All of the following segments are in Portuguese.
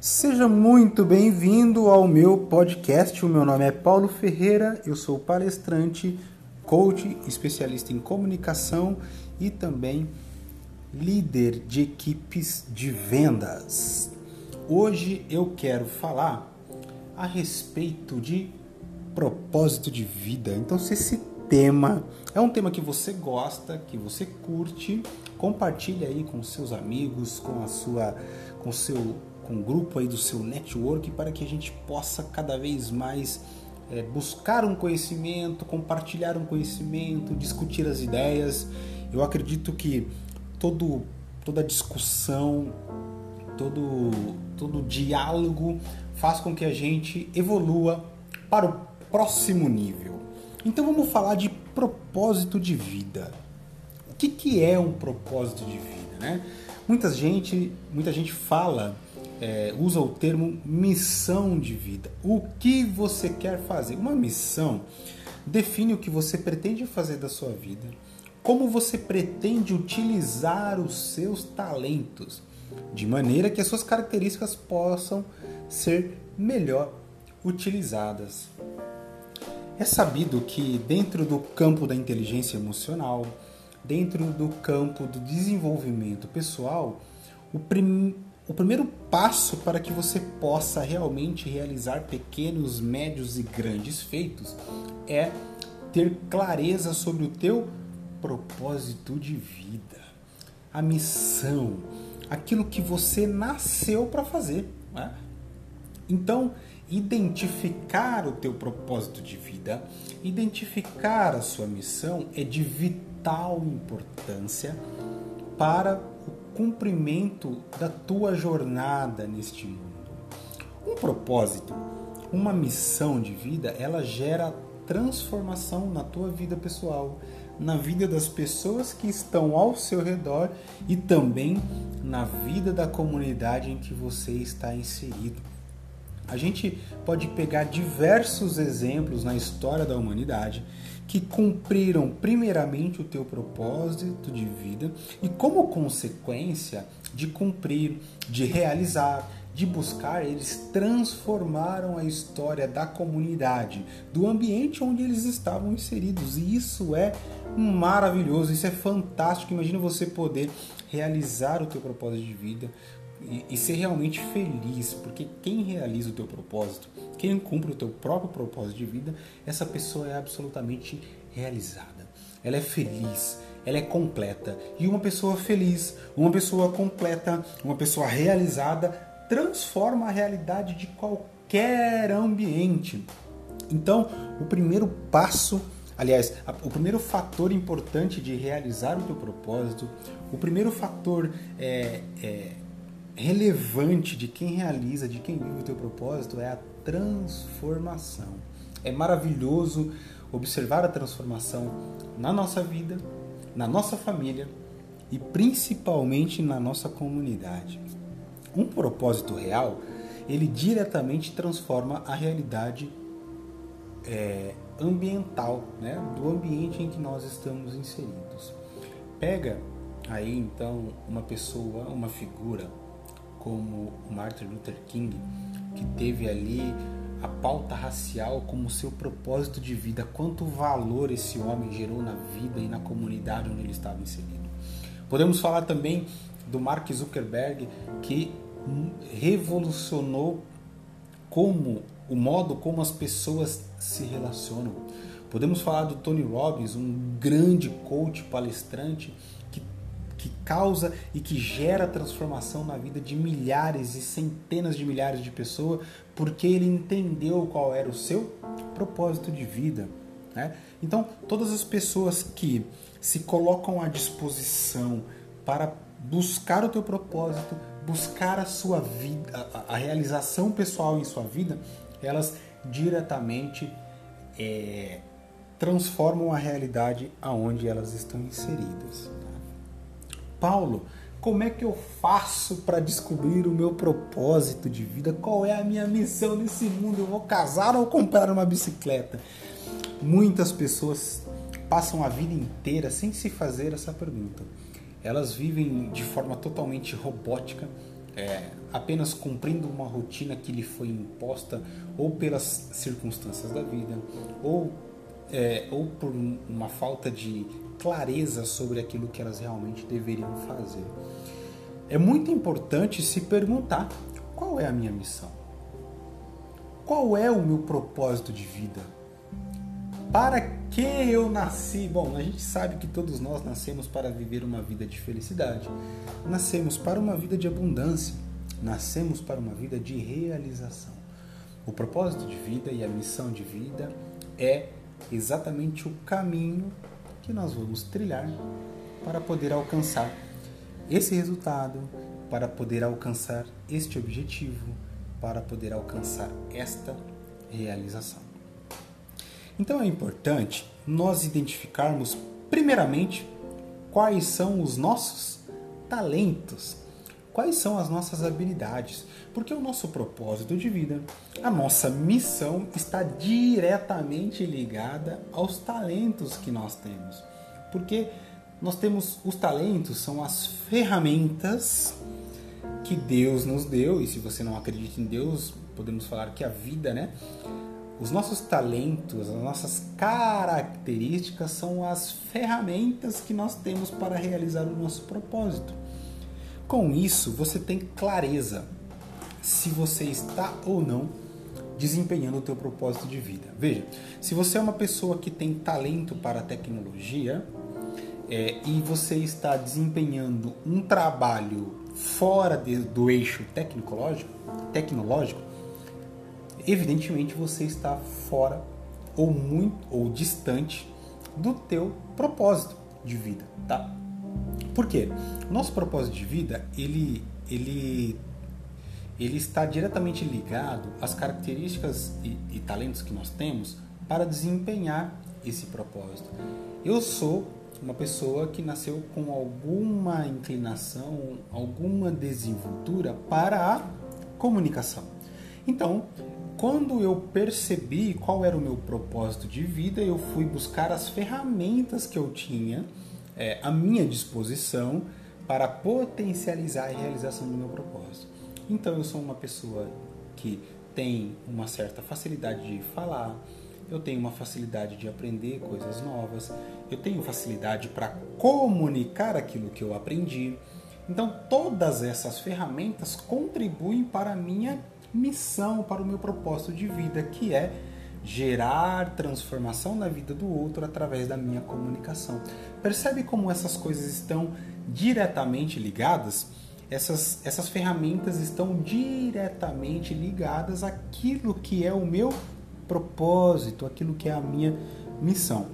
Seja muito bem-vindo ao meu podcast. O meu nome é Paulo Ferreira, eu sou palestrante, coach, especialista em comunicação e também líder de equipes de vendas. Hoje eu quero falar a respeito de propósito de vida. Então, se esse tema é um tema que você gosta, que você curte, compartilhe aí com seus amigos, com a sua, com seu, com o grupo aí do seu network para que a gente possa cada vez mais é, buscar um conhecimento, compartilhar um conhecimento, discutir as ideias. Eu acredito que todo, toda discussão, todo, todo diálogo faz com que a gente evolua para o próximo nível. Então vamos falar de propósito de vida. O que, que é um propósito de vida? Né? Muita gente, muita gente fala, é, usa o termo missão de vida. O que você quer fazer? Uma missão define o que você pretende fazer da sua vida, como você pretende utilizar os seus talentos, de maneira que as suas características possam ser melhor utilizadas. É sabido que dentro do campo da inteligência emocional, dentro do campo do desenvolvimento pessoal, o, prim... o primeiro passo para que você possa realmente realizar pequenos, médios e grandes feitos é ter clareza sobre o teu propósito de vida, a missão, aquilo que você nasceu para fazer. Né? Então, identificar o teu propósito de vida, identificar a sua missão é de vital importância para cumprimento da tua jornada neste mundo. Um propósito, uma missão de vida, ela gera transformação na tua vida pessoal, na vida das pessoas que estão ao seu redor e também na vida da comunidade em que você está inserido. A gente pode pegar diversos exemplos na história da humanidade que cumpriram primeiramente o teu propósito de vida e como consequência de cumprir, de realizar, de buscar, eles transformaram a história da comunidade, do ambiente onde eles estavam inseridos. E isso é maravilhoso, isso é fantástico. Imagina você poder realizar o teu propósito de vida, e, e, ser realmente feliz, porque quem realiza o teu propósito, quem cumpre o teu próprio propósito de vida, essa pessoa é absolutamente realizada. Ela é feliz, ela é completa. E uma pessoa feliz, uma pessoa completa, uma pessoa realizada transforma a realidade de qualquer ambiente. Então, o primeiro passo Aliás, o primeiro fator importante de realizar o teu propósito, o primeiro fator é, é, relevante de quem realiza, de quem vive o teu propósito é a transformação. É maravilhoso observar a transformação na nossa vida, na nossa família e principalmente na nossa comunidade. Um propósito real, ele diretamente transforma a realidade é, ambiental, né, do ambiente em que nós estamos inseridos. Pega aí então uma pessoa, uma figura como Martin Luther King, que teve ali a pauta racial como seu propósito de vida, quanto valor esse homem gerou na vida e na comunidade onde ele estava inserido. Podemos falar também do Mark Zuckerberg, que revolucionou como o modo como as pessoas se relacionam. Podemos falar do Tony Robbins, um grande coach palestrante que causa e que gera transformação na vida de milhares e centenas de milhares de pessoas, porque ele entendeu qual era o seu propósito de vida. Né? Então, todas as pessoas que se colocam à disposição para buscar o teu propósito, buscar a sua vida, a, a realização pessoal em sua vida, elas diretamente é, transformam a realidade aonde elas estão inseridas. Paulo, como é que eu faço para descobrir o meu propósito de vida? Qual é a minha missão nesse mundo? Eu vou casar ou comprar uma bicicleta? Muitas pessoas passam a vida inteira sem se fazer essa pergunta. Elas vivem de forma totalmente robótica, é, apenas cumprindo uma rotina que lhe foi imposta ou pelas circunstâncias da vida ou, é, ou por uma falta de clareza sobre aquilo que elas realmente deveriam fazer. É muito importante se perguntar qual é a minha missão? Qual é o meu propósito de vida? Para que eu nasci? Bom, a gente sabe que todos nós nascemos para viver uma vida de felicidade. Nascemos para uma vida de abundância. Nascemos para uma vida de realização. O propósito de vida e a missão de vida é exatamente o caminho que nós vamos trilhar para poder alcançar esse resultado, para poder alcançar este objetivo, para poder alcançar esta realização. Então é importante nós identificarmos, primeiramente, quais são os nossos talentos, quais são as nossas habilidades, porque o nosso propósito de vida, a nossa missão está diretamente ligada aos talentos que nós temos. Porque nós temos os talentos, são as ferramentas que Deus nos deu, e se você não acredita em Deus, podemos falar que a vida, né? Os nossos talentos, as nossas características são as ferramentas que nós temos para realizar o nosso propósito. Com isso, você tem clareza se você está ou não desempenhando o teu propósito de vida. Veja, se você é uma pessoa que tem talento para a tecnologia é, e você está desempenhando um trabalho fora de, do eixo tecnológico, tecnológico, evidentemente você está fora ou muito ou distante do teu propósito de vida, tá? Por quê? Nosso propósito de vida, ele ele ele está diretamente ligado às características e, e talentos que nós temos para desempenhar esse propósito. Eu sou uma pessoa que nasceu com alguma inclinação, alguma desenvoltura para a comunicação. Então, quando eu percebi qual era o meu propósito de vida, eu fui buscar as ferramentas que eu tinha é, à minha disposição para potencializar a realização do meu propósito. Então, eu sou uma pessoa que tem uma certa facilidade de falar, eu tenho uma facilidade de aprender coisas novas, eu tenho facilidade para comunicar aquilo que eu aprendi. Então, todas essas ferramentas contribuem para a minha missão, para o meu propósito de vida, que é gerar transformação na vida do outro através da minha comunicação. Percebe como essas coisas estão diretamente ligadas? Essas, essas ferramentas estão diretamente ligadas àquilo que é o meu propósito, aquilo que é a minha missão.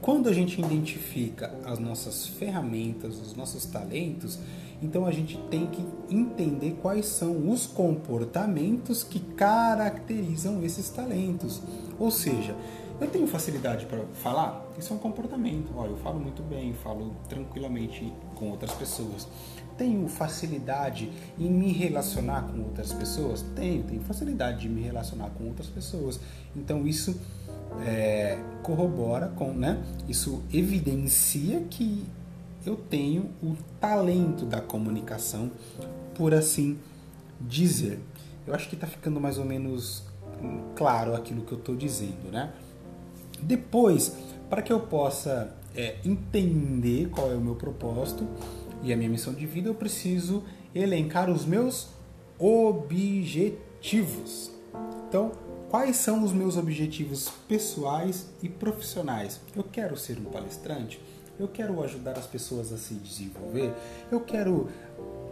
Quando a gente identifica as nossas ferramentas, os nossos talentos, então a gente tem que entender quais são os comportamentos que caracterizam esses talentos. Ou seja, eu tenho facilidade para falar? Isso é um comportamento. Olha, eu falo muito bem, falo tranquilamente com outras pessoas. Tenho facilidade em me relacionar com outras pessoas? Tenho, tenho facilidade de me relacionar com outras pessoas. Então isso é, corrobora com, né? Isso evidencia que eu tenho o talento da comunicação, por assim dizer. Eu acho que está ficando mais ou menos claro aquilo que eu estou dizendo, né? Depois, para que eu possa é, entender qual é o meu propósito, e a minha missão de vida, eu preciso elencar os meus objetivos. Então, quais são os meus objetivos pessoais e profissionais? Eu quero ser um palestrante, eu quero ajudar as pessoas a se desenvolver, eu quero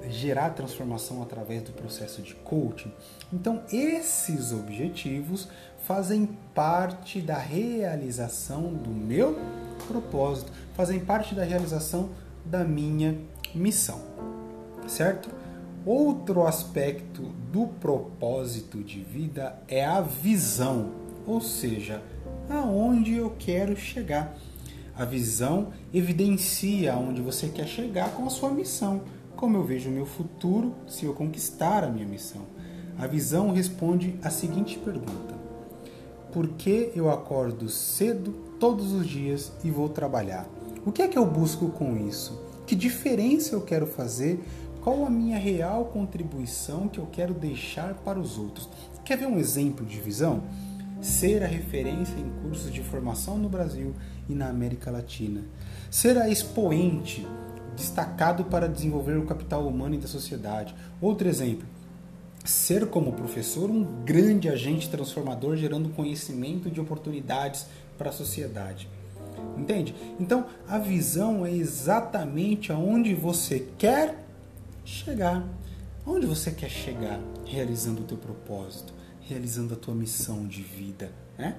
gerar transformação através do processo de coaching. Então, esses objetivos fazem parte da realização do meu propósito, fazem parte da realização da minha missão, certo? Outro aspecto do propósito de vida é a visão, ou seja, aonde eu quero chegar. A visão evidencia aonde você quer chegar com a sua missão, como eu vejo o meu futuro se eu conquistar a minha missão. A visão responde a seguinte pergunta: Por que eu acordo cedo todos os dias e vou trabalhar? O que é que eu busco com isso? Que diferença eu quero fazer Qual a minha real contribuição que eu quero deixar para os outros? Quer ver um exemplo de visão? Ser a referência em cursos de formação no Brasil e na América Latina. Ser a expoente destacado para desenvolver o capital humano e da sociedade. Outro exemplo, ser como professor um grande agente transformador gerando conhecimento de oportunidades para a sociedade. Entende? Então, a visão é exatamente aonde você quer chegar. Onde você quer chegar realizando o teu propósito, realizando a tua missão de vida, né?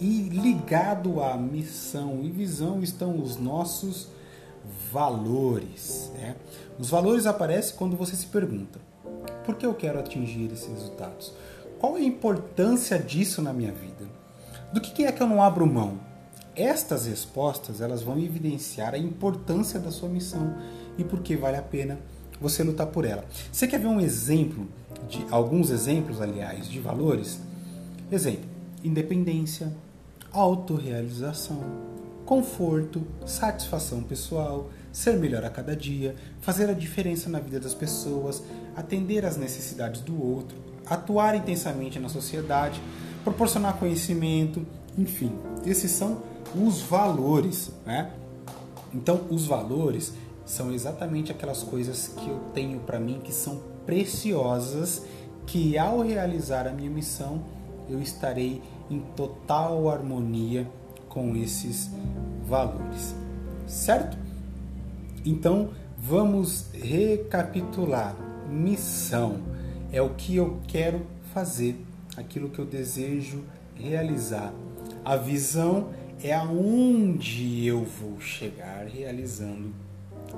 E ligado à missão e visão estão os nossos valores. Né? Os valores aparecem quando você se pergunta: por que eu quero atingir esses resultados? Qual é a importância disso na minha vida? Do que é que eu não abro mão? Estas respostas elas vão evidenciar a importância da sua missão e por que vale a pena você lutar por ela. Você quer ver um exemplo de alguns exemplos, aliás, de valores? Exemplo: independência, autorrealização, conforto, satisfação pessoal, ser melhor a cada dia, fazer a diferença na vida das pessoas, atender às necessidades do outro, atuar intensamente na sociedade, proporcionar conhecimento, enfim, esses são os valores, né? Então, os valores são exatamente aquelas coisas que eu tenho para mim que são preciosas, que ao realizar a minha missão eu estarei em total harmonia com esses valores, certo? Então vamos recapitular. Missão é o que eu quero fazer, aquilo que eu desejo realizar. A visão é aonde eu vou chegar realizando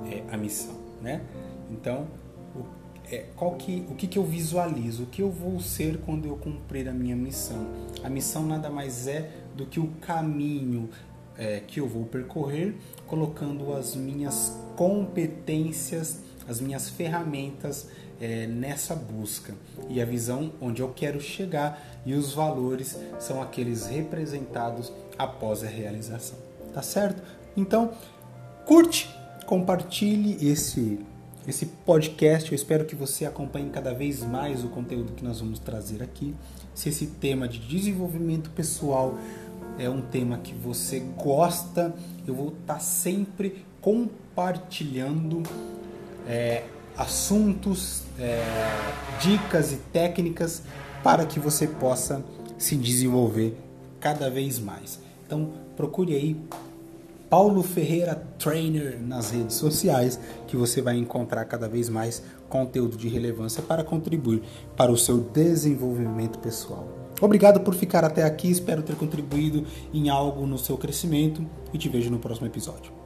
é, a missão, né? Então, o, é, qual que, o que, que eu visualizo? O que eu vou ser quando eu cumprir a minha missão? A missão nada mais é do que o caminho é, que eu vou percorrer, colocando as minhas competências, as minhas ferramentas é, nessa busca. E a visão onde eu quero chegar e os valores são aqueles representados após a realização. Tá certo? Então, curte compartilhe esse esse podcast. Eu espero que você acompanhe cada vez mais o conteúdo que nós vamos trazer aqui. Se esse tema de desenvolvimento pessoal é um tema que você gosta, eu vou estar sempre compartilhando é, assuntos, é, dicas e técnicas para que você possa se desenvolver cada vez mais. Então procure aí Paulo Ferreira Trainer nas redes sociais, que você vai encontrar cada vez mais conteúdo de relevância para contribuir para o seu desenvolvimento pessoal. Obrigado por ficar até aqui, espero ter contribuído em algo no seu crescimento e te vejo no próximo episódio.